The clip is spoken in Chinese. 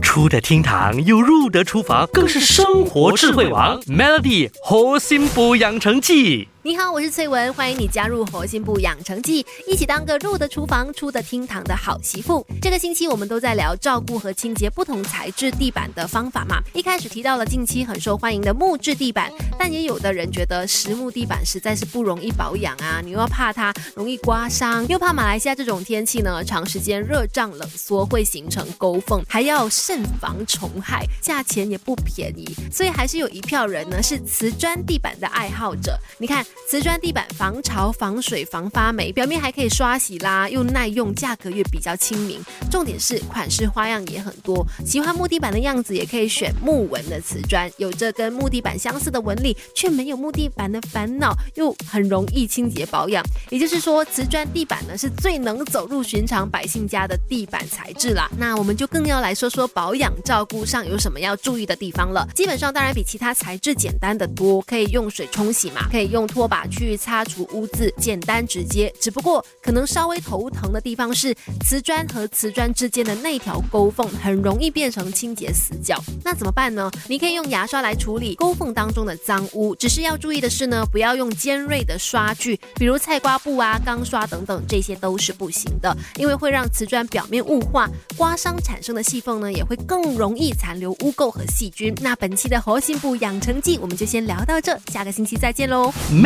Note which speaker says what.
Speaker 1: 出得厅堂又入得厨房，更是生活智慧王。Melody 核心补养成记。
Speaker 2: 你好，我是翠文，欢迎你加入活心部养成记，一起当个入得厨房、出得厅堂的好媳妇。这个星期我们都在聊照顾和清洁不同材质地板的方法嘛。一开始提到了近期很受欢迎的木质地板，但也有的人觉得实木地板实在是不容易保养啊，你又要怕它容易刮伤，又怕马来西亚这种天气呢，长时间热胀冷缩会形成沟缝，还要慎防虫害，价钱也不便宜，所以还是有一票人呢是瓷砖地板的爱好者。你看。瓷砖地板防潮、防水、防发霉，表面还可以刷洗啦，又耐用，价格也比较亲民。重点是款式花样也很多，喜欢木地板的样子也可以选木纹的瓷砖，有着跟木地板相似的纹理，却没有木地板的烦恼，又很容易清洁保养。也就是说，瓷砖地板呢是最能走入寻常百姓家的地板材质啦。那我们就更要来说说保养照顾上有什么要注意的地方了。基本上当然比其他材质简单的多，可以用水冲洗嘛，可以用。拖把去擦除污渍，简单直接。只不过可能稍微头疼的地方是瓷砖和瓷砖之间的那条沟缝，很容易变成清洁死角。那怎么办呢？你可以用牙刷来处理沟缝当中的脏污。只是要注意的是呢，不要用尖锐的刷具，比如菜瓜布啊、钢刷等等，这些都是不行的，因为会让瓷砖表面雾化，刮伤产生的细缝呢，也会更容易残留污垢和细菌。那本期的核心部养成记，我们就先聊到这，下个星期再见喽。